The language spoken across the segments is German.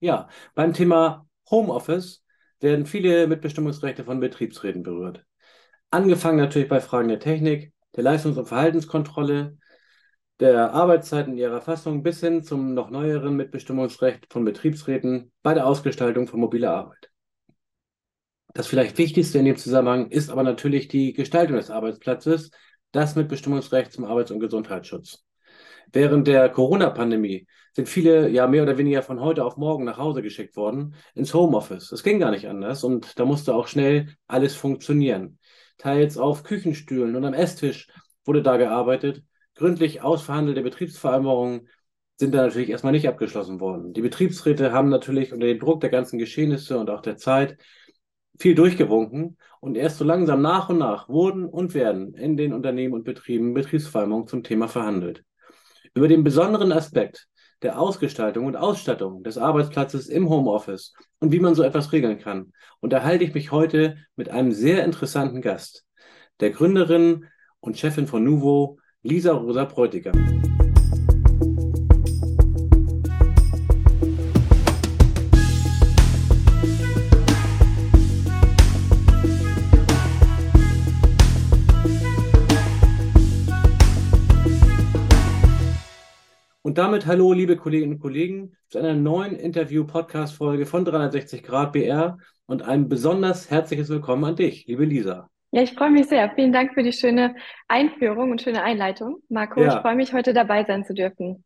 Ja, beim Thema Homeoffice werden viele Mitbestimmungsrechte von Betriebsräten berührt. Angefangen natürlich bei Fragen der Technik, der Leistungs- und Verhaltenskontrolle, der Arbeitszeiten ihrer Erfassung bis hin zum noch neueren Mitbestimmungsrecht von Betriebsräten bei der Ausgestaltung von mobiler Arbeit. Das vielleicht Wichtigste in dem Zusammenhang ist aber natürlich die Gestaltung des Arbeitsplatzes, das Mitbestimmungsrecht zum Arbeits- und Gesundheitsschutz. Während der Corona-Pandemie sind viele ja mehr oder weniger von heute auf morgen nach Hause geschickt worden ins Homeoffice. Es ging gar nicht anders und da musste auch schnell alles funktionieren. Teils auf Küchenstühlen und am Esstisch wurde da gearbeitet. Gründlich ausverhandelte Betriebsvereinbarungen sind da natürlich erstmal nicht abgeschlossen worden. Die Betriebsräte haben natürlich unter dem Druck der ganzen Geschehnisse und auch der Zeit viel durchgewunken und erst so langsam nach und nach wurden und werden in den Unternehmen und Betrieben Betriebsvereinbarungen zum Thema verhandelt. Über den besonderen Aspekt der Ausgestaltung und Ausstattung des Arbeitsplatzes im Homeoffice und wie man so etwas regeln kann, unterhalte ich mich heute mit einem sehr interessanten Gast, der Gründerin und Chefin von Nuvo, Lisa Rosa Bräutigam. Damit hallo, liebe Kolleginnen und Kollegen, zu einer neuen Interview-Podcast-Folge von 360 Grad BR und ein besonders herzliches Willkommen an dich, liebe Lisa. Ja, ich freue mich sehr. Vielen Dank für die schöne Einführung und schöne Einleitung. Marco, ja. ich freue mich, heute dabei sein zu dürfen.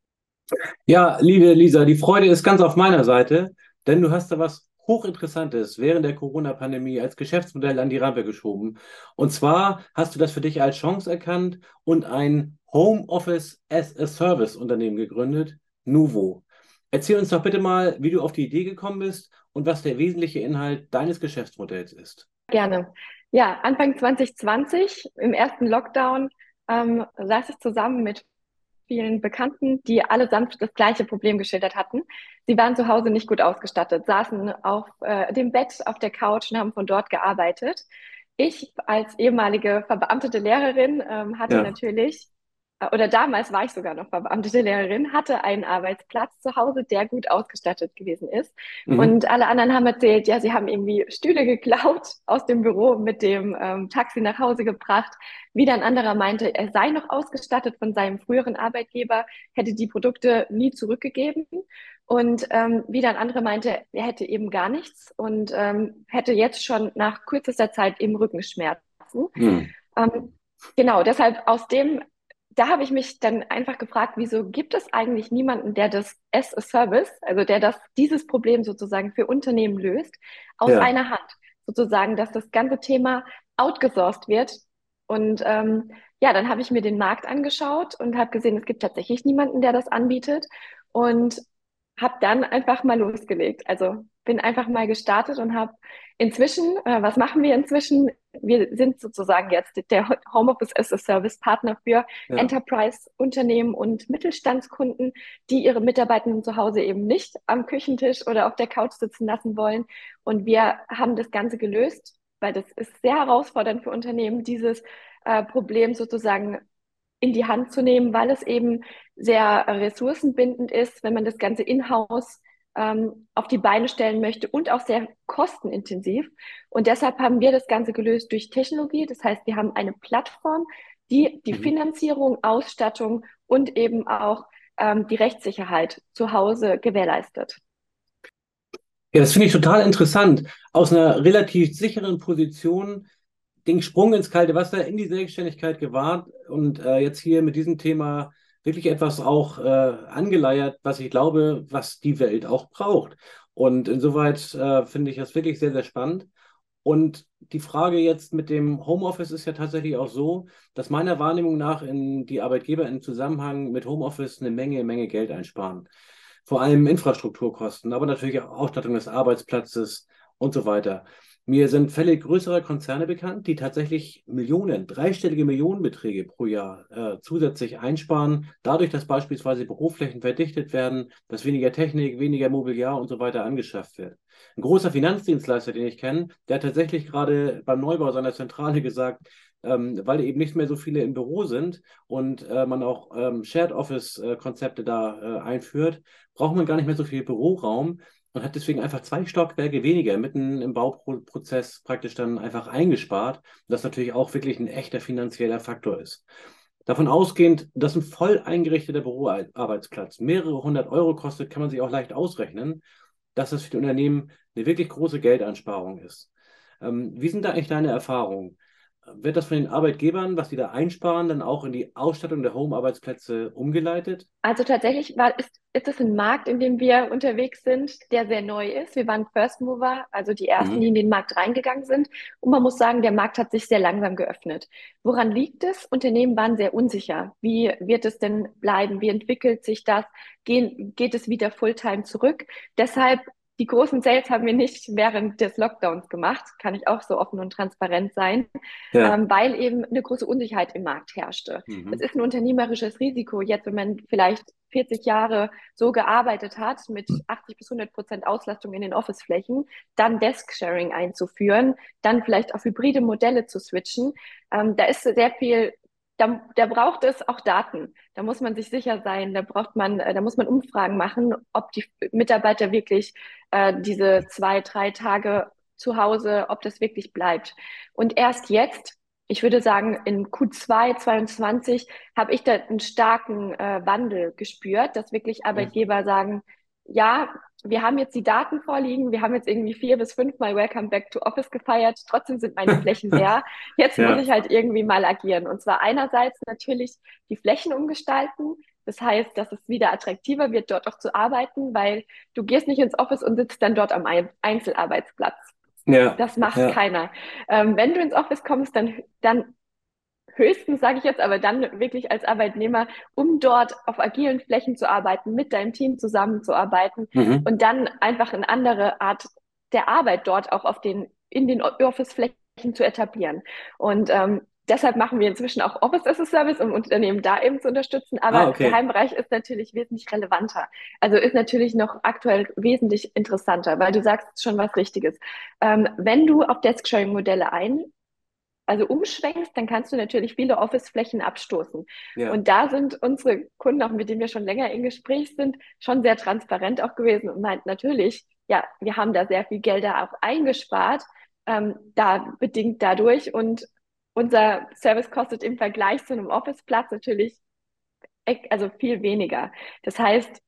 Ja, liebe Lisa, die Freude ist ganz auf meiner Seite, denn du hast da was Hochinteressantes während der Corona-Pandemie als Geschäftsmodell an die Rampe geschoben. Und zwar hast du das für dich als Chance erkannt und ein Homeoffice as a Service Unternehmen gegründet, Nuvo. Erzähl uns doch bitte mal, wie du auf die Idee gekommen bist und was der wesentliche Inhalt deines Geschäftsmodells ist. Gerne. Ja, Anfang 2020, im ersten Lockdown, ähm, saß ich zusammen mit vielen Bekannten, die allesamt das gleiche Problem geschildert hatten. Sie waren zu Hause nicht gut ausgestattet, saßen auf äh, dem Bett, auf der Couch und haben von dort gearbeitet. Ich als ehemalige verbeamtete Lehrerin ähm, hatte ja. natürlich oder damals war ich sogar noch verbeamtete Lehrerin, hatte einen Arbeitsplatz zu Hause, der gut ausgestattet gewesen ist. Mhm. Und alle anderen haben erzählt, ja, sie haben irgendwie Stühle geklaut aus dem Büro mit dem ähm, Taxi nach Hause gebracht. Wieder ein anderer meinte, er sei noch ausgestattet von seinem früheren Arbeitgeber, hätte die Produkte nie zurückgegeben. Und ähm, wieder ein anderer meinte, er hätte eben gar nichts und ähm, hätte jetzt schon nach kürzester Zeit eben Rückenschmerzen. Mhm. Ähm, genau, deshalb aus dem da habe ich mich dann einfach gefragt, wieso gibt es eigentlich niemanden, der das as a Service, also der das, dieses Problem sozusagen für Unternehmen löst, aus ja. einer Hand. Sozusagen, dass das ganze Thema outgesourced wird. Und ähm, ja, dann habe ich mir den Markt angeschaut und habe gesehen, es gibt tatsächlich niemanden, der das anbietet. Und habe dann einfach mal losgelegt. Also bin einfach mal gestartet und habe inzwischen, äh, was machen wir inzwischen? Wir sind sozusagen jetzt der Homeoffice as a Service Partner für ja. Enterprise-Unternehmen und Mittelstandskunden, die ihre Mitarbeitenden zu Hause eben nicht am Küchentisch oder auf der Couch sitzen lassen wollen. Und wir haben das Ganze gelöst, weil das ist sehr herausfordernd für Unternehmen, dieses äh, Problem sozusagen in die Hand zu nehmen, weil es eben sehr ressourcenbindend ist, wenn man das Ganze in-house ähm, auf die Beine stellen möchte und auch sehr kostenintensiv. Und deshalb haben wir das Ganze gelöst durch Technologie. Das heißt, wir haben eine Plattform, die die mhm. Finanzierung, Ausstattung und eben auch ähm, die Rechtssicherheit zu Hause gewährleistet. Ja, das finde ich total interessant. Aus einer relativ sicheren Position den Sprung ins kalte Wasser, in die Selbstständigkeit gewahrt und äh, jetzt hier mit diesem Thema wirklich etwas auch äh, angeleiert, was ich glaube, was die Welt auch braucht. Und insoweit äh, finde ich das wirklich sehr, sehr spannend. Und die Frage jetzt mit dem Homeoffice ist ja tatsächlich auch so, dass meiner Wahrnehmung nach in die Arbeitgeber im Zusammenhang mit Homeoffice eine Menge, Menge Geld einsparen. Vor allem Infrastrukturkosten, aber natürlich auch Ausstattung des Arbeitsplatzes und so weiter. Mir sind Fälle größerer Konzerne bekannt, die tatsächlich Millionen, dreistellige Millionenbeträge pro Jahr äh, zusätzlich einsparen, dadurch, dass beispielsweise Büroflächen verdichtet werden, dass weniger Technik, weniger Mobiliar und so weiter angeschafft wird. Ein großer Finanzdienstleister, den ich kenne, der hat tatsächlich gerade beim Neubau seiner Zentrale gesagt, ähm, weil eben nicht mehr so viele im Büro sind und äh, man auch ähm, Shared Office-Konzepte da äh, einführt, braucht man gar nicht mehr so viel Büroraum und hat deswegen einfach zwei Stockwerke weniger mitten im Bauprozess praktisch dann einfach eingespart, das natürlich auch wirklich ein echter finanzieller Faktor ist. Davon ausgehend, dass ein voll eingerichteter Büroarbeitsplatz mehrere hundert Euro kostet, kann man sich auch leicht ausrechnen, dass das für die Unternehmen eine wirklich große Geldansparung ist. Ähm, wie sind da eigentlich deine Erfahrungen? Wird das von den Arbeitgebern, was die da einsparen, dann auch in die Ausstattung der Home-Arbeitsplätze umgeleitet? Also tatsächlich war, ist, ist es ein Markt, in dem wir unterwegs sind, der sehr neu ist. Wir waren First Mover, also die ersten, mhm. die in den Markt reingegangen sind. Und man muss sagen, der Markt hat sich sehr langsam geöffnet. Woran liegt es? Unternehmen waren sehr unsicher. Wie wird es denn bleiben? Wie entwickelt sich das? Gehen, geht es wieder Fulltime zurück? Deshalb die großen Sales haben wir nicht während des Lockdowns gemacht, kann ich auch so offen und transparent sein, ja. ähm, weil eben eine große Unsicherheit im Markt herrschte. Mhm. Es ist ein unternehmerisches Risiko, jetzt wenn man vielleicht 40 Jahre so gearbeitet hat, mit 80 bis 100 Prozent Auslastung in den Office-Flächen, dann Desk-Sharing einzuführen, dann vielleicht auf hybride Modelle zu switchen. Ähm, da ist sehr viel da, da braucht es auch Daten. Da muss man sich sicher sein. Da braucht man, äh, da muss man Umfragen machen, ob die Mitarbeiter wirklich äh, diese zwei, drei Tage zu Hause, ob das wirklich bleibt. Und erst jetzt, ich würde sagen, in Q2 22 habe ich da einen starken äh, Wandel gespürt, dass wirklich Arbeitgeber sagen, ja, wir haben jetzt die Daten vorliegen, wir haben jetzt irgendwie vier bis fünfmal Welcome Back to Office gefeiert, trotzdem sind meine Flächen leer. Jetzt ja. muss ich halt irgendwie mal agieren. Und zwar einerseits natürlich die Flächen umgestalten. Das heißt, dass es wieder attraktiver wird, dort auch zu arbeiten, weil du gehst nicht ins Office und sitzt dann dort am Einzelarbeitsplatz. Ja. Das macht ja. keiner. Ähm, wenn du ins Office kommst, dann, dann höchstens, sage ich jetzt, aber dann wirklich als Arbeitnehmer, um dort auf agilen Flächen zu arbeiten, mit deinem Team zusammenzuarbeiten mhm. und dann einfach eine andere Art der Arbeit dort auch auf den, in den Office-Flächen zu etablieren. Und ähm, deshalb machen wir inzwischen auch Office as a Service, um Unternehmen da eben zu unterstützen. Aber ah, okay. der Heimbereich ist natürlich wesentlich relevanter. Also ist natürlich noch aktuell wesentlich interessanter, weil du sagst schon was Richtiges. Ähm, wenn du auf Desk-Sharing-Modelle ein also umschwenkst, dann kannst du natürlich viele Office-Flächen abstoßen. Ja. Und da sind unsere Kunden, auch mit denen wir schon länger in Gespräch sind, schon sehr transparent auch gewesen und meint natürlich, ja, wir haben da sehr viel Gelder auch eingespart, ähm, da bedingt dadurch und unser Service kostet im Vergleich zu einem Office-Platz natürlich also viel weniger. Das heißt,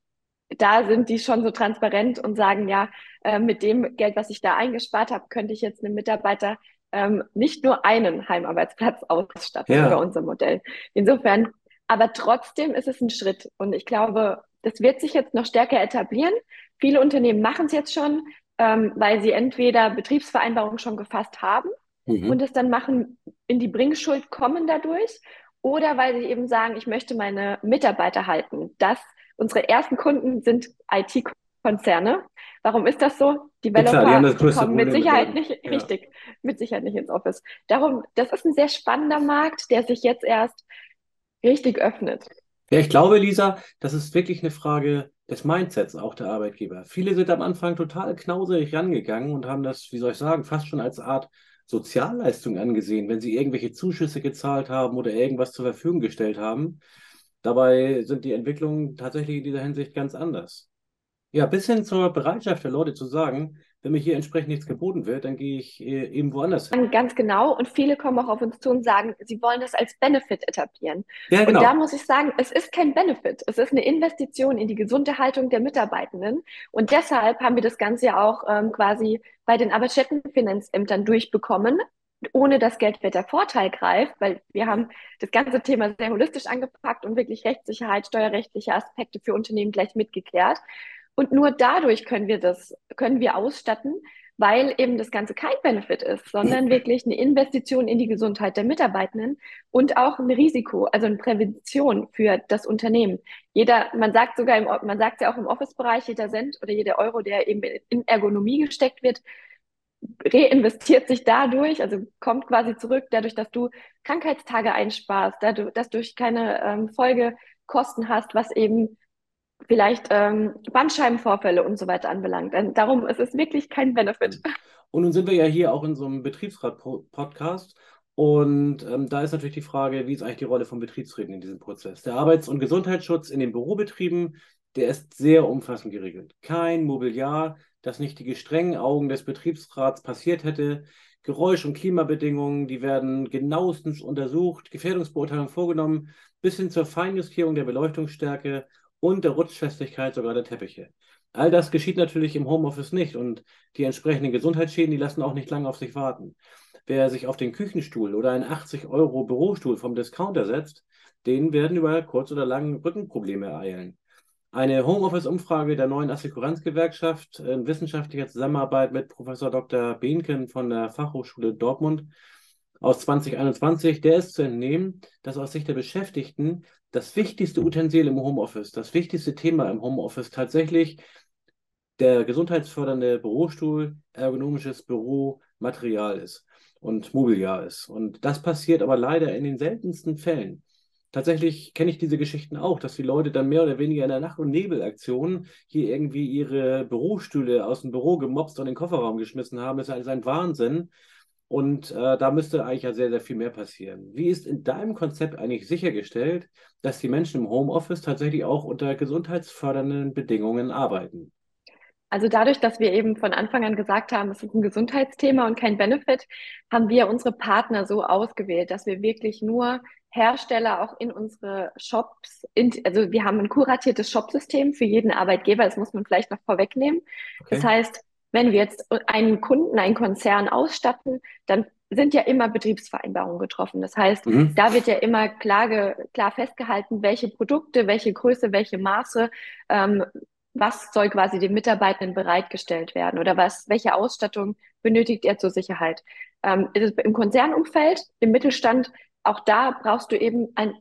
da sind die schon so transparent und sagen, ja, äh, mit dem Geld, was ich da eingespart habe, könnte ich jetzt einem Mitarbeiter ähm, nicht nur einen Heimarbeitsplatz ausstatten ja. über unser Modell. Insofern, aber trotzdem ist es ein Schritt und ich glaube, das wird sich jetzt noch stärker etablieren. Viele Unternehmen machen es jetzt schon, ähm, weil sie entweder Betriebsvereinbarungen schon gefasst haben mhm. und es dann machen, in die Bringschuld kommen dadurch oder weil sie eben sagen, ich möchte meine Mitarbeiter halten. Das, unsere ersten Kunden sind IT-Kunden. Konzerne. Warum ist das so? Developer ja, klar, kommen mit Sicherheit nicht, ja. richtig, mit Sicherheit nicht ins Office. Darum, das ist ein sehr spannender Markt, der sich jetzt erst richtig öffnet. Ja, ich glaube, Lisa, das ist wirklich eine Frage des Mindsets auch der Arbeitgeber. Viele sind am Anfang total knauserig rangegangen und haben das, wie soll ich sagen, fast schon als Art Sozialleistung angesehen, wenn sie irgendwelche Zuschüsse gezahlt haben oder irgendwas zur Verfügung gestellt haben. Dabei sind die Entwicklungen tatsächlich in dieser Hinsicht ganz anders. Ja, bis hin zur Bereitschaft der Leute zu sagen, wenn mir hier entsprechend nichts geboten wird, dann gehe ich äh, eben woanders hin. Ganz genau. Und viele kommen auch auf uns zu und sagen, sie wollen das als Benefit etablieren. Ja, genau. Und da muss ich sagen, es ist kein Benefit. Es ist eine Investition in die gesunde Haltung der Mitarbeitenden. Und deshalb haben wir das Ganze ja auch ähm, quasi bei den Arbeitsstättenfinanzämtern durchbekommen, ohne dass Geldwert der Vorteil greift, weil wir haben das ganze Thema sehr holistisch angepackt und wirklich Rechtssicherheit, steuerrechtliche Aspekte für Unternehmen gleich mitgeklärt. Und nur dadurch können wir das, können wir ausstatten, weil eben das Ganze kein Benefit ist, sondern wirklich eine Investition in die Gesundheit der Mitarbeitenden und auch ein Risiko, also eine Prävention für das Unternehmen. Jeder, man sagt sogar im, man sagt ja auch im Office-Bereich, jeder Cent oder jeder Euro, der eben in Ergonomie gesteckt wird, reinvestiert sich dadurch, also kommt quasi zurück, dadurch, dass du Krankheitstage einsparst, dadurch, dass du keine ähm, Folgekosten hast, was eben vielleicht ähm, Bandscheibenvorfälle und so weiter anbelangt. Darum ist es wirklich kein Benefit. Und nun sind wir ja hier auch in so einem Betriebsrat-Podcast. Und ähm, da ist natürlich die Frage, wie ist eigentlich die Rolle von Betriebsräten in diesem Prozess? Der Arbeits- und Gesundheitsschutz in den Bürobetrieben, der ist sehr umfassend geregelt. Kein Mobiliar, das nicht die gestrengen Augen des Betriebsrats passiert hätte. Geräusch- und Klimabedingungen, die werden genauestens untersucht, Gefährdungsbeurteilung vorgenommen, bis hin zur Feinjustierung der Beleuchtungsstärke und der Rutschfestigkeit sogar der Teppiche. All das geschieht natürlich im Homeoffice nicht und die entsprechenden Gesundheitsschäden, die lassen auch nicht lange auf sich warten. Wer sich auf den Küchenstuhl oder einen 80 Euro Bürostuhl vom Discounter setzt, denen werden über kurz oder lang Rückenprobleme ereilen. Eine Homeoffice-Umfrage der neuen Assekuranzgewerkschaft in wissenschaftlicher Zusammenarbeit mit Professor Dr. Behnken von der Fachhochschule Dortmund aus 2021, der ist zu entnehmen, dass aus Sicht der Beschäftigten das wichtigste Utensil im Homeoffice, das wichtigste Thema im Homeoffice tatsächlich der gesundheitsfördernde Bürostuhl, ergonomisches Büromaterial ist und Mobiliar ist. Und das passiert aber leider in den seltensten Fällen. Tatsächlich kenne ich diese Geschichten auch, dass die Leute dann mehr oder weniger in der Nacht- und Nebelaktion hier irgendwie ihre Bürostühle aus dem Büro gemobst und in den Kofferraum geschmissen haben. Das ist ein Wahnsinn. Und äh, da müsste eigentlich ja sehr, sehr viel mehr passieren. Wie ist in deinem Konzept eigentlich sichergestellt, dass die Menschen im Homeoffice tatsächlich auch unter gesundheitsfördernden Bedingungen arbeiten? Also dadurch, dass wir eben von Anfang an gesagt haben, es ist ein Gesundheitsthema und kein Benefit, haben wir unsere Partner so ausgewählt, dass wir wirklich nur Hersteller auch in unsere Shops, in, also wir haben ein kuratiertes Shopsystem für jeden Arbeitgeber, das muss man vielleicht noch vorwegnehmen. Okay. Das heißt, wenn wir jetzt einen Kunden, einen Konzern ausstatten, dann sind ja immer Betriebsvereinbarungen getroffen. Das heißt, mhm. da wird ja immer klar, klar festgehalten, welche Produkte, welche Größe, welche Maße ähm, was soll quasi dem Mitarbeitenden bereitgestellt werden oder was, welche Ausstattung benötigt er zur Sicherheit. Ähm, Im Konzernumfeld, im Mittelstand, auch da brauchst du eben ein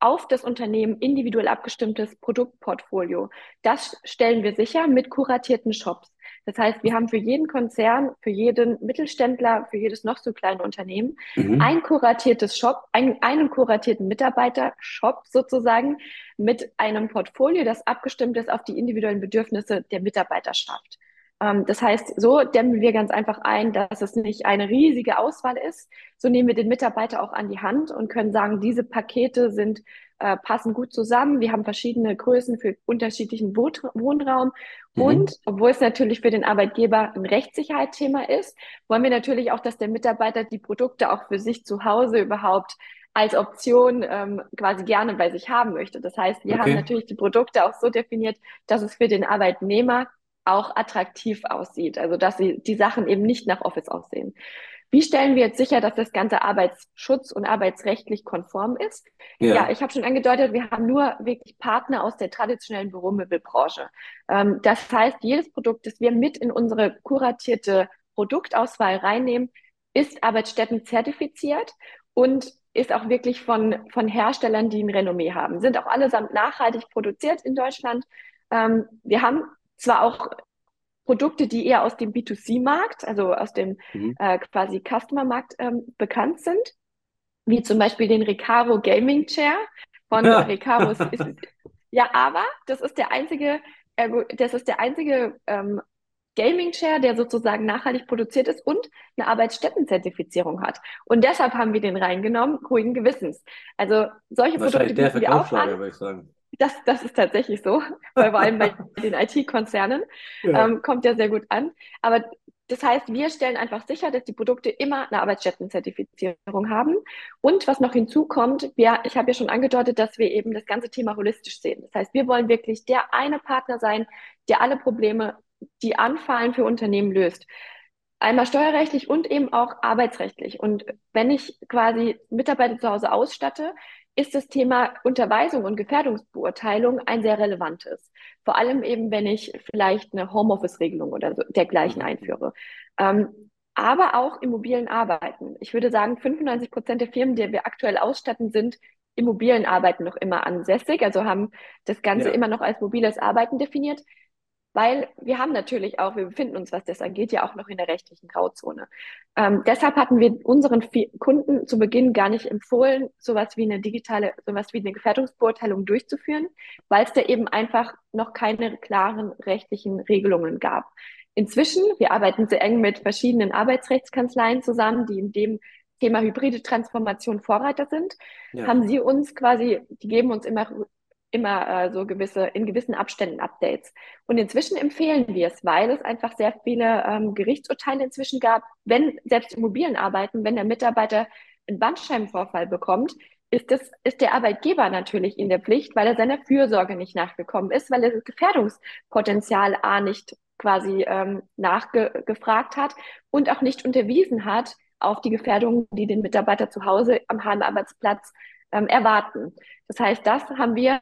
auf das Unternehmen individuell abgestimmtes Produktportfolio. Das stellen wir sicher mit kuratierten Shops. Das heißt, wir haben für jeden Konzern, für jeden Mittelständler, für jedes noch so kleine Unternehmen mhm. ein kuratiertes Shop, ein, einen kuratierten Mitarbeiter-Shop sozusagen mit einem Portfolio, das abgestimmt ist auf die individuellen Bedürfnisse der Mitarbeiterschaft. Ähm, das heißt, so dämmen wir ganz einfach ein, dass es nicht eine riesige Auswahl ist. So nehmen wir den Mitarbeiter auch an die Hand und können sagen, diese Pakete sind äh, passen gut zusammen. Wir haben verschiedene Größen für unterschiedlichen Wohnraum. Mhm. Und obwohl es natürlich für den Arbeitgeber ein Rechtssicherheitsthema ist, wollen wir natürlich auch, dass der Mitarbeiter die Produkte auch für sich zu Hause überhaupt als Option ähm, quasi gerne bei sich haben möchte. Das heißt, wir okay. haben natürlich die Produkte auch so definiert, dass es für den Arbeitnehmer auch attraktiv aussieht. Also dass sie die Sachen eben nicht nach Office aussehen. Wie stellen wir jetzt sicher, dass das Ganze arbeitsschutz- und arbeitsrechtlich konform ist? Ja, ja ich habe schon angedeutet, wir haben nur wirklich Partner aus der traditionellen Büromöbelbranche. Ähm, das heißt, jedes Produkt, das wir mit in unsere kuratierte Produktauswahl reinnehmen, ist Arbeitsstätten zertifiziert und ist auch wirklich von, von Herstellern, die ein Renommee haben. Sind auch allesamt nachhaltig produziert in Deutschland. Ähm, wir haben zwar auch Produkte, die eher aus dem B2C-Markt, also aus dem mhm. äh, quasi Customer-Markt ähm, bekannt sind, wie zum Beispiel den Recaro Gaming Chair von ja. Recaro. Ja, aber das ist der einzige, das ist der einzige ähm, Gaming Chair, der sozusagen nachhaltig produziert ist und eine Arbeitsstättenzertifizierung hat. Und deshalb haben wir den reingenommen, ruhigen Gewissens. Also solche Produkte bieten wir auch an. Würde ich sagen. Das, das ist tatsächlich so, weil vor allem bei den IT-Konzernen ja. ähm, kommt ja sehr gut an. Aber das heißt, wir stellen einfach sicher, dass die Produkte immer eine Arbeitsstättenzertifizierung haben. Und was noch hinzukommt, wir, ich habe ja schon angedeutet, dass wir eben das ganze Thema holistisch sehen. Das heißt, wir wollen wirklich der eine Partner sein, der alle Probleme, die anfallen für Unternehmen löst. Einmal steuerrechtlich und eben auch arbeitsrechtlich. Und wenn ich quasi Mitarbeiter zu Hause ausstatte, ist das Thema Unterweisung und Gefährdungsbeurteilung ein sehr relevantes. Vor allem eben, wenn ich vielleicht eine Homeoffice-Regelung oder so dergleichen mhm. einführe. Ähm, aber auch im mobilen Arbeiten. Ich würde sagen, 95 Prozent der Firmen, die wir aktuell ausstatten, sind im mobilen Arbeiten noch immer ansässig, also haben das Ganze ja. immer noch als mobiles Arbeiten definiert weil wir haben natürlich auch, wir befinden uns, was das angeht, ja auch noch in der rechtlichen Grauzone. Ähm, deshalb hatten wir unseren Kunden zu Beginn gar nicht empfohlen, sowas wie eine digitale, sowas wie eine Gefährdungsbeurteilung durchzuführen, weil es da eben einfach noch keine klaren rechtlichen Regelungen gab. Inzwischen, wir arbeiten sehr eng mit verschiedenen Arbeitsrechtskanzleien zusammen, die in dem Thema hybride Transformation Vorreiter sind, ja. haben sie uns quasi, die geben uns immer immer äh, so gewisse, in gewissen Abständen Updates. Und inzwischen empfehlen wir es, weil es einfach sehr viele ähm, Gerichtsurteile inzwischen gab, wenn selbst Immobilienarbeiten, wenn der Mitarbeiter einen Bandscheibenvorfall bekommt, ist, das, ist der Arbeitgeber natürlich in der Pflicht, weil er seiner Fürsorge nicht nachgekommen ist, weil er das Gefährdungspotenzial A nicht quasi ähm, nachgefragt hat und auch nicht unterwiesen hat auf die Gefährdungen, die den Mitarbeiter zu Hause am Heimarbeitsplatz ähm, erwarten. Das heißt, das haben wir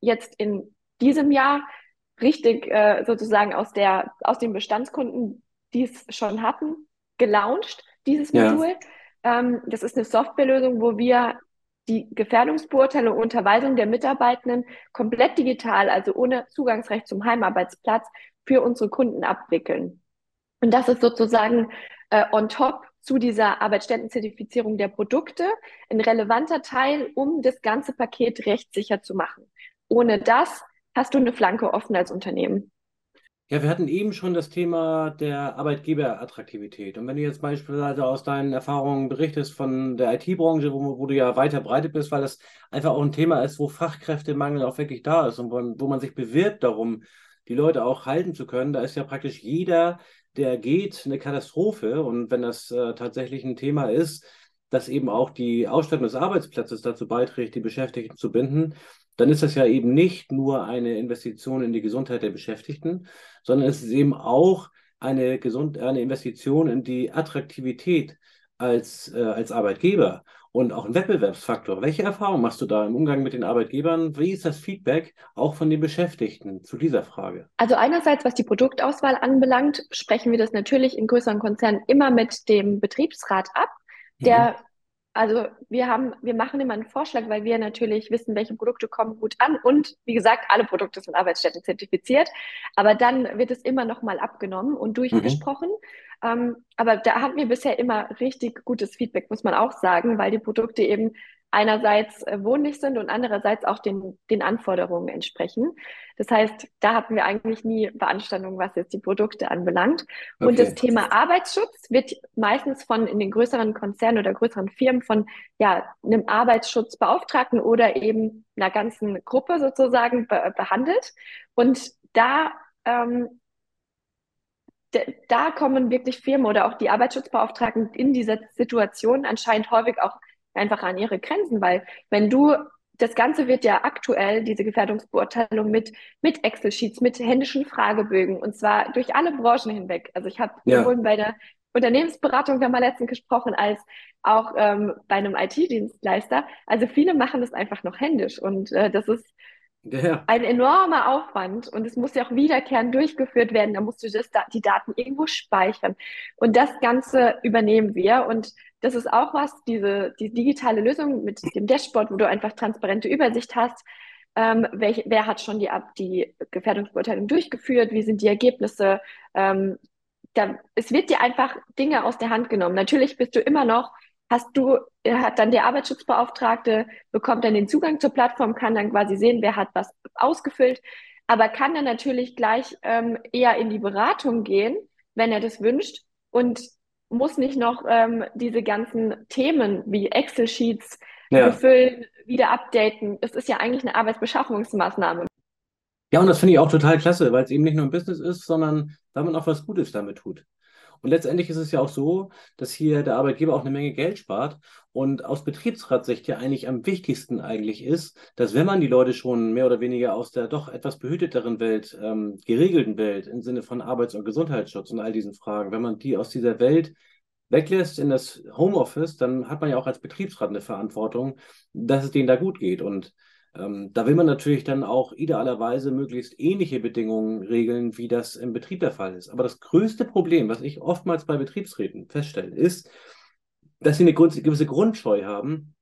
jetzt in diesem Jahr richtig äh, sozusagen aus, der, aus den Bestandskunden, die es schon hatten, gelauncht, dieses Modul. Ja. Ähm, das ist eine Softwarelösung, wo wir die Gefährdungsbeurteilung und Unterweisung der Mitarbeitenden komplett digital, also ohne Zugangsrecht zum Heimarbeitsplatz, für unsere Kunden abwickeln. Und das ist sozusagen äh, on top zu dieser Arbeitsstättenzertifizierung der Produkte ein relevanter Teil, um das ganze Paket rechtssicher zu machen. Ohne das hast du eine Flanke offen als Unternehmen. Ja, wir hatten eben schon das Thema der Arbeitgeberattraktivität. Und wenn du jetzt beispielsweise aus deinen Erfahrungen berichtest von der IT-Branche, wo, wo, du ja weit verbreitet bist, weil das einfach auch ein Thema ist, wo Fachkräftemangel auch wirklich da ist und wo, wo man sich bewirbt darum, die Leute auch halten zu können, da ist ja praktisch jeder, der geht, eine Katastrophe. Und wenn das äh, tatsächlich ein Thema ist, dass eben auch die Ausstattung des Arbeitsplatzes dazu beiträgt, die Beschäftigten zu binden, dann ist das ja eben nicht nur eine Investition in die Gesundheit der Beschäftigten, sondern es ist eben auch eine, Gesund eine Investition in die Attraktivität als, äh, als Arbeitgeber und auch ein Wettbewerbsfaktor. Welche Erfahrungen machst du da im Umgang mit den Arbeitgebern? Wie ist das Feedback auch von den Beschäftigten zu dieser Frage? Also einerseits, was die Produktauswahl anbelangt, sprechen wir das natürlich in größeren Konzernen immer mit dem Betriebsrat ab, der mhm. Also wir haben, wir machen immer einen Vorschlag, weil wir natürlich wissen, welche Produkte kommen gut an und wie gesagt, alle Produkte sind Arbeitsstätten zertifiziert. Aber dann wird es immer noch mal abgenommen und durchgesprochen. Mhm. Ähm, aber da hatten wir bisher immer richtig gutes Feedback, muss man auch sagen, weil die Produkte eben einerseits äh, wohnlich sind und andererseits auch den, den Anforderungen entsprechen. Das heißt, da hatten wir eigentlich nie Beanstandungen, was jetzt die Produkte anbelangt. Okay. Und das Thema Arbeitsschutz wird meistens von in den größeren Konzernen oder größeren Firmen von ja, einem Arbeitsschutzbeauftragten oder eben einer ganzen Gruppe sozusagen be behandelt. Und da ähm, da kommen wirklich Firmen oder auch die Arbeitsschutzbeauftragten in dieser Situation anscheinend häufig auch einfach an ihre Grenzen, weil wenn du das Ganze wird ja aktuell, diese Gefährdungsbeurteilung mit, mit Excel-Sheets, mit händischen Fragebögen und zwar durch alle Branchen hinweg. Also ich habe ja. sowohl bei der Unternehmensberatung, wir haben wir letztens gesprochen, als auch ähm, bei einem IT-Dienstleister. Also viele machen das einfach noch händisch und äh, das ist ja. ein enormer Aufwand und es muss ja auch wiederkehrend durchgeführt werden. Da musst du das, die Daten irgendwo speichern und das Ganze übernehmen wir und das ist auch was, diese die digitale Lösung mit dem Dashboard, wo du einfach transparente Übersicht hast. Ähm, welch, wer hat schon die, die Gefährdungsbeurteilung durchgeführt? Wie sind die Ergebnisse? Ähm, da, es wird dir einfach Dinge aus der Hand genommen. Natürlich bist du immer noch, hast du, hat dann der Arbeitsschutzbeauftragte, bekommt dann den Zugang zur Plattform, kann dann quasi sehen, wer hat was ausgefüllt, aber kann dann natürlich gleich ähm, eher in die Beratung gehen, wenn er das wünscht und muss nicht noch ähm, diese ganzen Themen wie Excel-Sheets ja. befüllen, wieder updaten. Es ist ja eigentlich eine Arbeitsbeschaffungsmaßnahme. Ja, und das finde ich auch total klasse, weil es eben nicht nur ein Business ist, sondern weil man auch was Gutes damit tut. Und letztendlich ist es ja auch so, dass hier der Arbeitgeber auch eine Menge Geld spart und aus Betriebsratssicht ja eigentlich am wichtigsten eigentlich ist, dass wenn man die Leute schon mehr oder weniger aus der doch etwas behüteteren Welt, ähm, geregelten Welt im Sinne von Arbeits- und Gesundheitsschutz und all diesen Fragen, wenn man die aus dieser Welt weglässt in das Homeoffice, dann hat man ja auch als Betriebsrat eine Verantwortung, dass es denen da gut geht. Und ähm, da will man natürlich dann auch idealerweise möglichst ähnliche Bedingungen regeln, wie das im Betrieb der Fall ist. Aber das größte Problem, was ich oftmals bei Betriebsräten feststelle, ist, dass sie eine gewisse Grundscheu haben,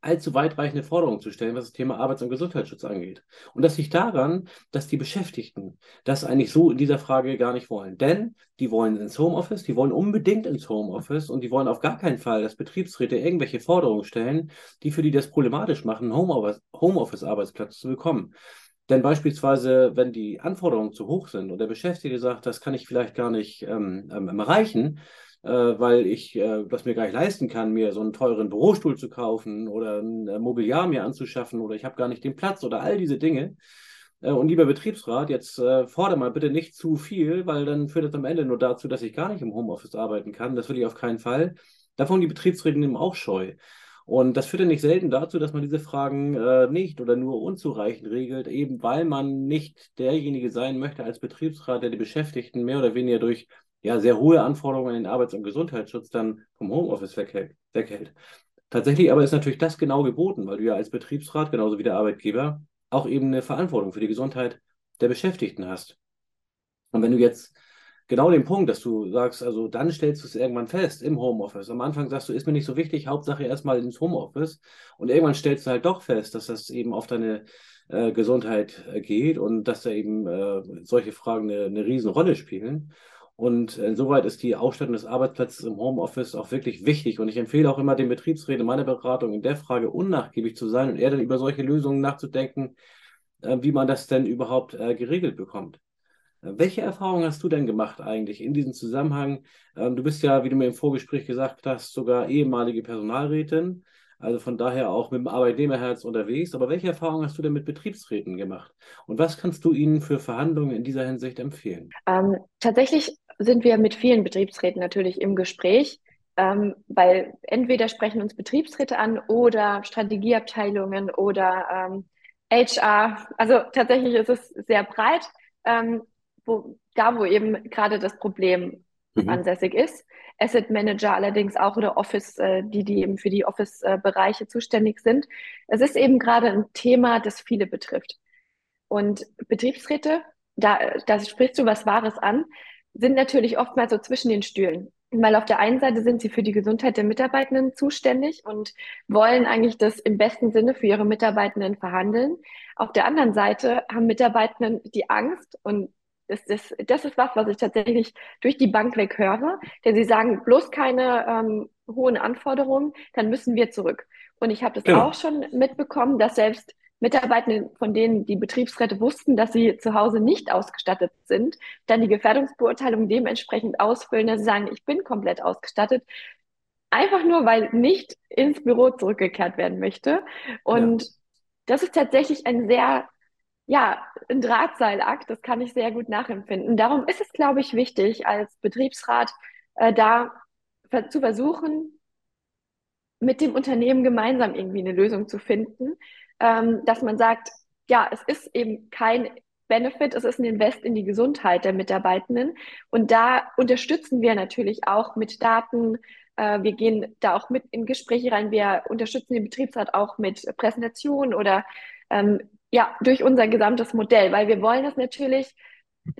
allzu weitreichende Forderungen zu stellen, was das Thema Arbeits- und Gesundheitsschutz angeht. Und das liegt daran, dass die Beschäftigten das eigentlich so in dieser Frage gar nicht wollen. Denn die wollen ins Homeoffice, die wollen unbedingt ins Homeoffice und die wollen auf gar keinen Fall, dass Betriebsräte irgendwelche Forderungen stellen, die für die das problematisch machen, Homeoffice-Arbeitsplatz zu bekommen. Denn beispielsweise, wenn die Anforderungen zu hoch sind und der Beschäftigte sagt, das kann ich vielleicht gar nicht ähm, ähm, erreichen, weil ich äh, das mir gar nicht leisten kann, mir so einen teuren Bürostuhl zu kaufen oder ein äh, Mobiliar mir anzuschaffen oder ich habe gar nicht den Platz oder all diese Dinge. Äh, und lieber Betriebsrat, jetzt äh, fordere mal bitte nicht zu viel, weil dann führt das am Ende nur dazu, dass ich gar nicht im Homeoffice arbeiten kann. Das will ich auf keinen Fall. Davon die Betriebsräte eben auch scheu. Und das führt ja nicht selten dazu, dass man diese Fragen äh, nicht oder nur unzureichend regelt, eben weil man nicht derjenige sein möchte als Betriebsrat, der die Beschäftigten mehr oder weniger durch ja, sehr hohe Anforderungen an den Arbeits- und Gesundheitsschutz dann vom Homeoffice weghält, weghält. Tatsächlich aber ist natürlich das genau geboten, weil du ja als Betriebsrat, genauso wie der Arbeitgeber, auch eben eine Verantwortung für die Gesundheit der Beschäftigten hast. Und wenn du jetzt genau den Punkt, dass du sagst, also dann stellst du es irgendwann fest im Homeoffice. Am Anfang sagst du, ist mir nicht so wichtig, Hauptsache erstmal ins Homeoffice. Und irgendwann stellst du halt doch fest, dass das eben auf deine äh, Gesundheit äh, geht und dass da eben äh, solche Fragen eine, eine Riesenrolle spielen. Und insoweit ist die Ausstattung des Arbeitsplatzes im Homeoffice auch wirklich wichtig. Und ich empfehle auch immer den Betriebsräten meiner Beratung in der Frage unnachgiebig zu sein und eher dann über solche Lösungen nachzudenken, äh, wie man das denn überhaupt äh, geregelt bekommt. Äh, welche Erfahrungen hast du denn gemacht eigentlich in diesem Zusammenhang? Ähm, du bist ja, wie du mir im Vorgespräch gesagt hast, sogar ehemalige Personalrätin. Also von daher auch mit dem Arbeitnehmerherz unterwegs. Aber welche Erfahrungen hast du denn mit Betriebsräten gemacht? Und was kannst du ihnen für Verhandlungen in dieser Hinsicht empfehlen? Ähm, tatsächlich sind wir mit vielen Betriebsräten natürlich im Gespräch, ähm, weil entweder sprechen uns Betriebsräte an oder Strategieabteilungen oder ähm, HR. Also tatsächlich ist es sehr breit, ähm, wo, da wo eben gerade das Problem mhm. ansässig ist. Asset Manager allerdings auch oder Office, äh, die, die eben für die Office-Bereiche zuständig sind. Es ist eben gerade ein Thema, das viele betrifft. Und Betriebsräte, da, da sprichst du was Wahres an, sind natürlich oftmals so zwischen den Stühlen. Weil auf der einen Seite sind sie für die Gesundheit der Mitarbeitenden zuständig und wollen eigentlich das im besten Sinne für ihre Mitarbeitenden verhandeln. Auf der anderen Seite haben Mitarbeitenden die Angst und das, das, das ist was, was ich tatsächlich durch die Bank weg höre, denn sie sagen bloß keine ähm, hohen Anforderungen, dann müssen wir zurück. Und ich habe das ja. auch schon mitbekommen, dass selbst Mitarbeitende, von denen die Betriebsräte wussten, dass sie zu Hause nicht ausgestattet sind, dann die Gefährdungsbeurteilung dementsprechend ausfüllen, dass sie sagen, ich bin komplett ausgestattet. Einfach nur, weil nicht ins Büro zurückgekehrt werden möchte. Und ja. das ist tatsächlich ein sehr, ja, ein Drahtseilakt. Das kann ich sehr gut nachempfinden. Darum ist es, glaube ich, wichtig, als Betriebsrat äh, da zu versuchen, mit dem Unternehmen gemeinsam irgendwie eine Lösung zu finden, ähm, dass man sagt, ja, es ist eben kein Benefit, es ist ein Invest in die Gesundheit der Mitarbeitenden. Und da unterstützen wir natürlich auch mit Daten. Äh, wir gehen da auch mit in Gespräche rein. Wir unterstützen den Betriebsrat auch mit Präsentationen oder ähm, ja, durch unser gesamtes Modell, weil wir wollen es natürlich,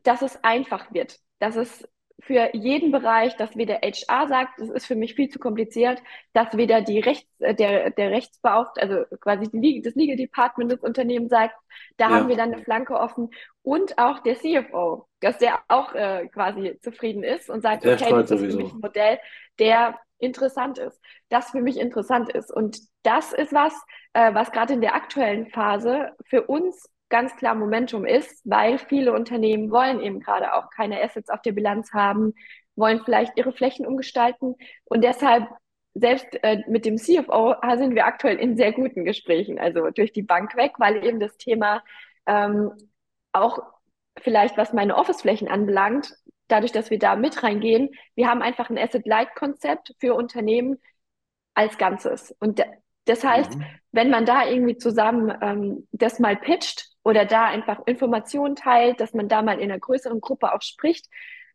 dass es einfach wird, dass es für jeden Bereich, dass weder HR sagt, das ist für mich viel zu kompliziert, dass weder die Rechts, äh, der, der Rechtsbeauftragte, also quasi die, das Legal Department des Unternehmens sagt, da ja. haben wir dann eine Flanke offen und auch der CFO, dass der auch äh, quasi zufrieden ist und sagt, der okay, das ist für mich ein Modell, der interessant ist, das für mich interessant ist. Und das ist was, äh, was gerade in der aktuellen Phase für uns ganz klar Momentum ist, weil viele Unternehmen wollen eben gerade auch keine Assets auf der Bilanz haben, wollen vielleicht ihre Flächen umgestalten und deshalb selbst äh, mit dem CFO sind wir aktuell in sehr guten Gesprächen, also durch die Bank weg, weil eben das Thema ähm, auch vielleicht, was meine Office-Flächen anbelangt, dadurch, dass wir da mit reingehen, wir haben einfach ein Asset-Light-Konzept für Unternehmen als Ganzes. Und das heißt, mhm. wenn man da irgendwie zusammen ähm, das mal pitcht oder da einfach Informationen teilt, dass man da mal in einer größeren Gruppe auch spricht,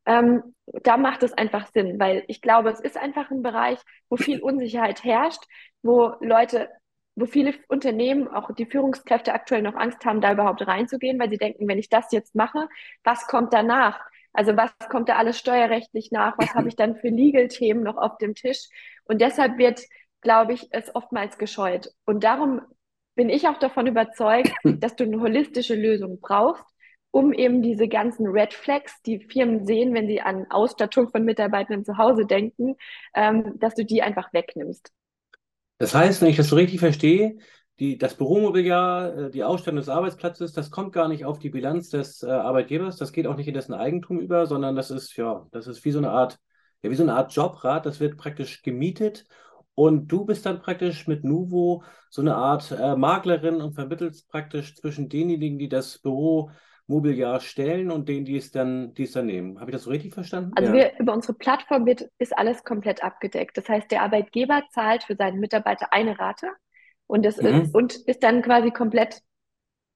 ähm, da macht es einfach Sinn, weil ich glaube, es ist einfach ein Bereich, wo viel Unsicherheit herrscht, wo Leute, wo viele Unternehmen, auch die Führungskräfte aktuell noch Angst haben, da überhaupt reinzugehen, weil sie denken, wenn ich das jetzt mache, was kommt danach? Also was kommt da alles steuerrechtlich nach? Was habe ich dann für Legal-Themen noch auf dem Tisch? Und deshalb wird glaube ich, es oftmals gescheut. Und darum bin ich auch davon überzeugt, dass du eine holistische Lösung brauchst, um eben diese ganzen Red Flags, die Firmen sehen, wenn sie an Ausstattung von Mitarbeitenden zu Hause denken, ähm, dass du die einfach wegnimmst. Das heißt, wenn ich das so richtig verstehe, die, das Büromobiliar, äh, die Ausstattung des Arbeitsplatzes, das kommt gar nicht auf die Bilanz des äh, Arbeitgebers, das geht auch nicht in dessen Eigentum über, sondern das ist, ja, das ist wie so eine Art ja, wie so eine Art Jobrad, das wird praktisch gemietet und du bist dann praktisch mit Nuvo so eine Art äh, Maklerin und vermittelst praktisch zwischen denjenigen, die das Büro Mobiliar stellen und denen, die es dann, die es dann nehmen. Habe ich das so richtig verstanden? Also ja. wir, über unsere Plattform wird, ist alles komplett abgedeckt. Das heißt, der Arbeitgeber zahlt für seinen Mitarbeiter eine Rate und das mhm. ist, und ist dann quasi komplett,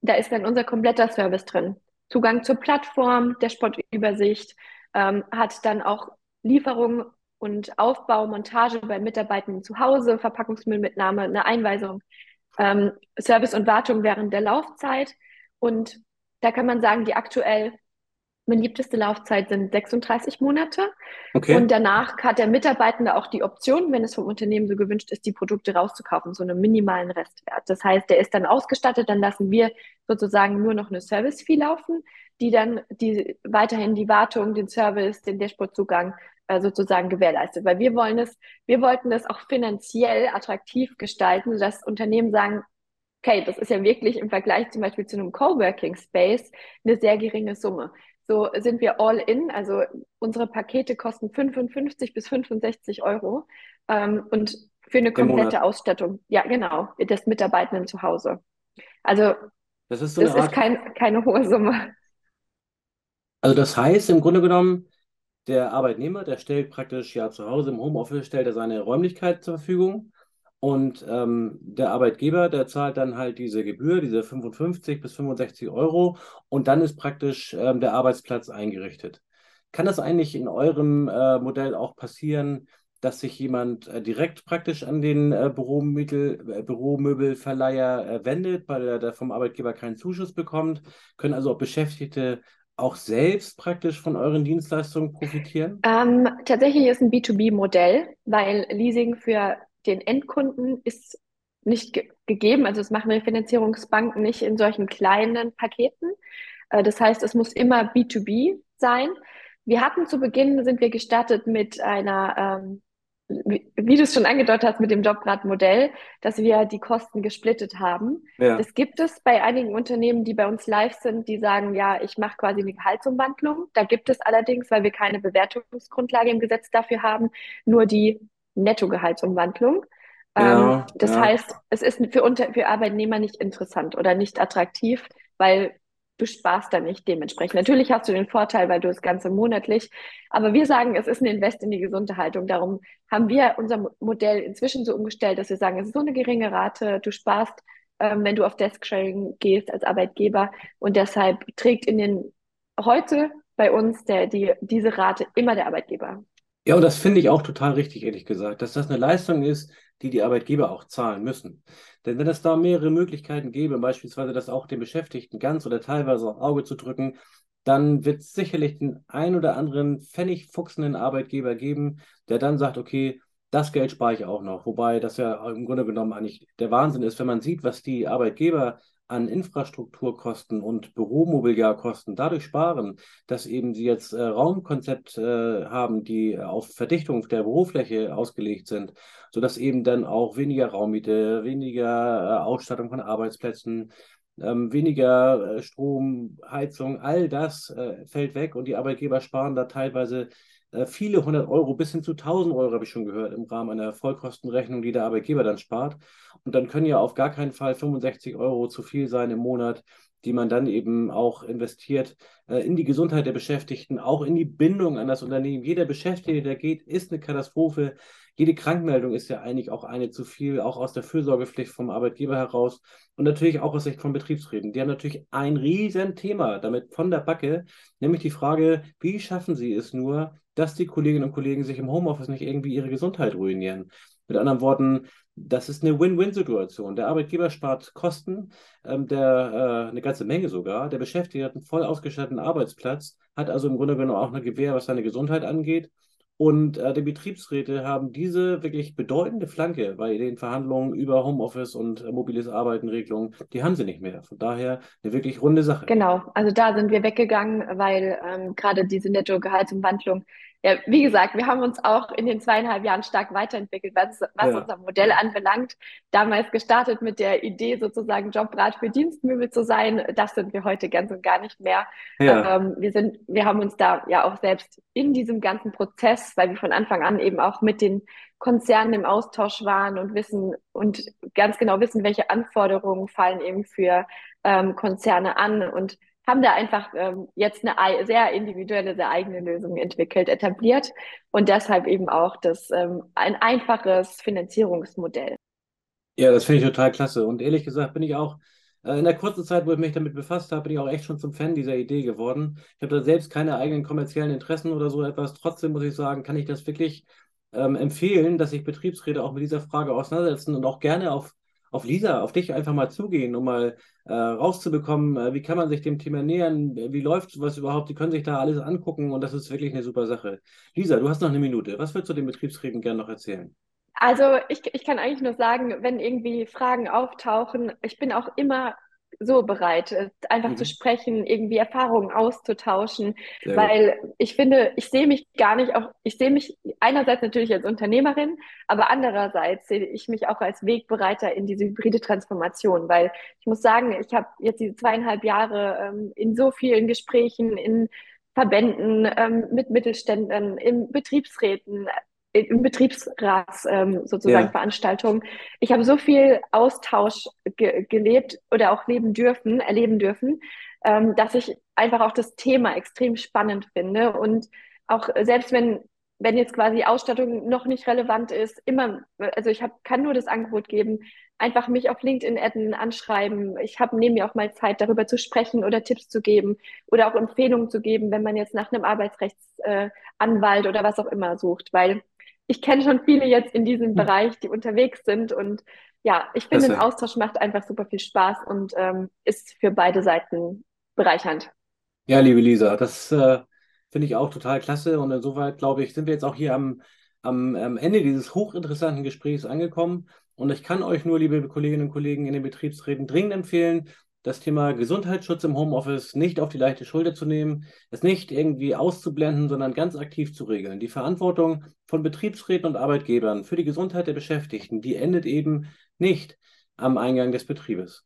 da ist dann unser kompletter Service drin. Zugang zur Plattform, der Sportübersicht, ähm, hat dann auch Lieferung und Aufbau, Montage bei Mitarbeitenden zu Hause, Verpackungsmüllmitnahme, eine Einweisung, ähm, Service und Wartung während der Laufzeit und da kann man sagen, die aktuell beliebteste Laufzeit sind 36 Monate. Okay. Und danach hat der Mitarbeitende auch die Option, wenn es vom Unternehmen so gewünscht ist, die Produkte rauszukaufen, so einen minimalen Restwert. Das heißt, der ist dann ausgestattet, dann lassen wir sozusagen nur noch eine Service-Fee laufen, die dann die, weiterhin die Wartung, den Service, den Dashboard-Zugang äh, sozusagen gewährleistet. Weil wir wollen es, wir wollten es auch finanziell attraktiv gestalten, sodass Unternehmen sagen, okay, das ist ja wirklich im Vergleich zum Beispiel zu einem Coworking Space eine sehr geringe Summe. So sind wir all in, also unsere Pakete kosten 55 bis 65 Euro ähm, und für eine komplette Ausstattung, ja genau, des Mitarbeitenden zu Hause. Also das ist, so das ist kein, keine hohe Summe. Also das heißt im Grunde genommen, der Arbeitnehmer, der stellt praktisch ja zu Hause im Homeoffice, stellt er seine Räumlichkeit zur Verfügung und ähm, der Arbeitgeber, der zahlt dann halt diese Gebühr, diese 55 bis 65 Euro und dann ist praktisch ähm, der Arbeitsplatz eingerichtet. Kann das eigentlich in eurem äh, Modell auch passieren, dass sich jemand äh, direkt praktisch an den äh, Büromittel, äh, Büromöbelverleiher äh, wendet, weil er vom Arbeitgeber keinen Zuschuss bekommt? Können also auch Beschäftigte auch selbst praktisch von euren Dienstleistungen profitieren? Ähm, tatsächlich ist ein B2B-Modell, weil Leasing für den Endkunden ist nicht ge gegeben. Also das machen wir Finanzierungsbanken nicht in solchen kleinen Paketen. Äh, das heißt, es muss immer B2B sein. Wir hatten zu Beginn, sind wir gestartet mit einer, ähm, wie, wie du es schon angedeutet hast, mit dem Jobrad-Modell, dass wir die Kosten gesplittet haben. Ja. Das gibt es bei einigen Unternehmen, die bei uns live sind, die sagen, ja, ich mache quasi eine Gehaltsumwandlung. Da gibt es allerdings, weil wir keine Bewertungsgrundlage im Gesetz dafür haben, nur die Nettogehaltsumwandlung. Ja, ähm, das ja. heißt, es ist für, unter, für Arbeitnehmer nicht interessant oder nicht attraktiv, weil du sparst da nicht dementsprechend. Natürlich hast du den Vorteil, weil du das Ganze monatlich, aber wir sagen, es ist ein Invest in die gesunde Haltung. Darum haben wir unser Modell inzwischen so umgestellt, dass wir sagen, es ist so eine geringe Rate, du sparst, ähm, wenn du auf Desk-Sharing gehst als Arbeitgeber und deshalb trägt in den heute bei uns der, die, diese Rate immer der Arbeitgeber. Ja, und das finde ich auch total richtig, ehrlich gesagt, dass das eine Leistung ist, die die Arbeitgeber auch zahlen müssen. Denn wenn es da mehrere Möglichkeiten gäbe, beispielsweise das auch den Beschäftigten ganz oder teilweise auf Auge zu drücken, dann wird es sicherlich den ein oder anderen pfennigfuchsenden Arbeitgeber geben, der dann sagt, okay, das Geld spare ich auch noch. Wobei das ja im Grunde genommen eigentlich der Wahnsinn ist, wenn man sieht, was die Arbeitgeber an Infrastrukturkosten und Büromobiliarkosten dadurch sparen, dass eben sie jetzt äh, Raumkonzept äh, haben, die auf Verdichtung der Bürofläche ausgelegt sind, sodass eben dann auch weniger Raummiete, weniger äh, Ausstattung von Arbeitsplätzen, ähm, weniger äh, Strom, Heizung, all das äh, fällt weg und die Arbeitgeber sparen da teilweise viele hundert Euro bis hin zu 1000 Euro, habe ich schon gehört, im Rahmen einer Vollkostenrechnung, die der Arbeitgeber dann spart. Und dann können ja auf gar keinen Fall 65 Euro zu viel sein im Monat, die man dann eben auch investiert äh, in die Gesundheit der Beschäftigten, auch in die Bindung an das Unternehmen. Jeder Beschäftigte, der geht, ist eine Katastrophe. Jede Krankmeldung ist ja eigentlich auch eine zu viel, auch aus der Fürsorgepflicht vom Arbeitgeber heraus und natürlich auch aus Sicht von Betriebsräten. Die haben natürlich ein Riesenthema damit von der Backe, nämlich die Frage, wie schaffen sie es nur, dass die Kolleginnen und Kollegen sich im Homeoffice nicht irgendwie ihre Gesundheit ruinieren. Mit anderen Worten, das ist eine Win-Win-Situation. Der Arbeitgeber spart Kosten, ähm, der, äh, eine ganze Menge sogar. Der Beschäftigte hat einen voll ausgestatteten Arbeitsplatz, hat also im Grunde genommen auch eine Gewähr, was seine Gesundheit angeht. Und äh, die Betriebsräte haben diese wirklich bedeutende Flanke bei den Verhandlungen über Homeoffice und äh, mobiles Arbeiten, Regelungen, die haben sie nicht mehr. Von daher eine wirklich runde Sache. Genau, also da sind wir weggegangen, weil ähm, gerade diese Netto-Gehaltsumwandlung ja, wie gesagt, wir haben uns auch in den zweieinhalb Jahren stark weiterentwickelt, was, was ja. unser Modell anbelangt. Damals gestartet mit der Idee, sozusagen Jobrat für Dienstmöbel zu sein. Das sind wir heute ganz und gar nicht mehr. Ja. Ähm, wir sind, wir haben uns da ja auch selbst in diesem ganzen Prozess, weil wir von Anfang an eben auch mit den Konzernen im Austausch waren und wissen und ganz genau wissen, welche Anforderungen fallen eben für ähm, Konzerne an und haben da einfach ähm, jetzt eine sehr individuelle, sehr eigene Lösung entwickelt, etabliert und deshalb eben auch das ähm, ein einfaches Finanzierungsmodell. Ja, das finde ich total klasse. Und ehrlich gesagt bin ich auch äh, in der kurzen Zeit, wo ich mich damit befasst habe, bin ich auch echt schon zum Fan dieser Idee geworden. Ich habe da selbst keine eigenen kommerziellen Interessen oder so etwas. Trotzdem muss ich sagen, kann ich das wirklich ähm, empfehlen, dass sich Betriebsräte auch mit dieser Frage auseinandersetzen und auch gerne auf auf Lisa, auf dich einfach mal zugehen, um mal äh, rauszubekommen, äh, wie kann man sich dem Thema nähern, wie läuft sowas überhaupt, die können sich da alles angucken und das ist wirklich eine super Sache. Lisa, du hast noch eine Minute. Was würdest du den Betriebsräten gerne noch erzählen? Also ich, ich kann eigentlich nur sagen, wenn irgendwie Fragen auftauchen, ich bin auch immer so bereit, äh, einfach mhm. zu sprechen, irgendwie Erfahrungen auszutauschen, Sehr weil gut. ich finde, ich sehe mich gar nicht auch, ich sehe mich einerseits natürlich als Unternehmerin, aber andererseits sehe ich mich auch als Wegbereiter in diese hybride Transformation, weil ich muss sagen, ich habe jetzt diese zweieinhalb Jahre ähm, in so vielen Gesprächen, in Verbänden, ähm, mit Mittelständlern, in Betriebsräten, im Betriebsrats ähm, sozusagen ja. Veranstaltungen. Ich habe so viel Austausch ge gelebt oder auch leben dürfen, erleben dürfen, ähm, dass ich einfach auch das Thema extrem spannend finde und auch selbst wenn wenn jetzt quasi Ausstattung noch nicht relevant ist, immer, also ich hab, kann nur das Angebot geben, einfach mich auf LinkedIn adden, anschreiben. Ich habe neben mir auch mal Zeit, darüber zu sprechen oder Tipps zu geben oder auch Empfehlungen zu geben, wenn man jetzt nach einem Arbeitsrechtsanwalt äh, oder was auch immer sucht, weil ich kenne schon viele jetzt in diesem hm. Bereich, die unterwegs sind und ja, ich finde, ein Austausch macht einfach super viel Spaß und ähm, ist für beide Seiten bereichernd. Ja, liebe Lisa, das äh, finde ich auch total klasse und insoweit, glaube ich, sind wir jetzt auch hier am, am, am Ende dieses hochinteressanten Gesprächs angekommen. Und ich kann euch nur, liebe Kolleginnen und Kollegen in den Betriebsräten, dringend empfehlen, das Thema Gesundheitsschutz im Homeoffice nicht auf die leichte Schulter zu nehmen, es nicht irgendwie auszublenden, sondern ganz aktiv zu regeln. Die Verantwortung von Betriebsräten und Arbeitgebern für die Gesundheit der Beschäftigten, die endet eben nicht am Eingang des Betriebes.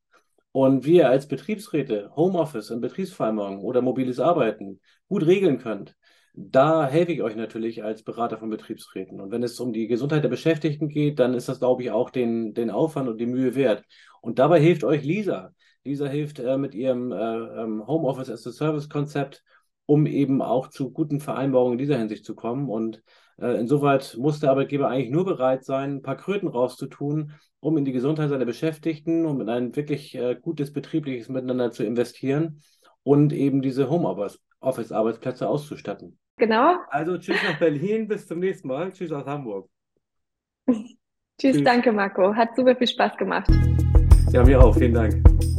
Und wir als Betriebsräte Homeoffice und Betriebsvereinbarung oder mobiles Arbeiten gut regeln könnt, da helfe ich euch natürlich als Berater von Betriebsräten. Und wenn es um die Gesundheit der Beschäftigten geht, dann ist das, glaube ich, auch den, den Aufwand und die Mühe wert. Und dabei hilft euch Lisa. Lisa hilft äh, mit ihrem äh, ähm, Homeoffice as a Service Konzept, um eben auch zu guten Vereinbarungen in dieser Hinsicht zu kommen. Und äh, insoweit muss der Arbeitgeber eigentlich nur bereit sein, ein paar Kröten rauszutun, um in die Gesundheit seiner Beschäftigten und in ein wirklich äh, gutes betriebliches Miteinander zu investieren und eben diese Homeoffice-Arbeitsplätze auszustatten. Genau. Also tschüss nach Berlin, bis zum nächsten Mal. Tschüss aus Hamburg. tschüss, tschüss, danke Marco. Hat super viel Spaß gemacht. Ja, mir auch. Vielen Dank.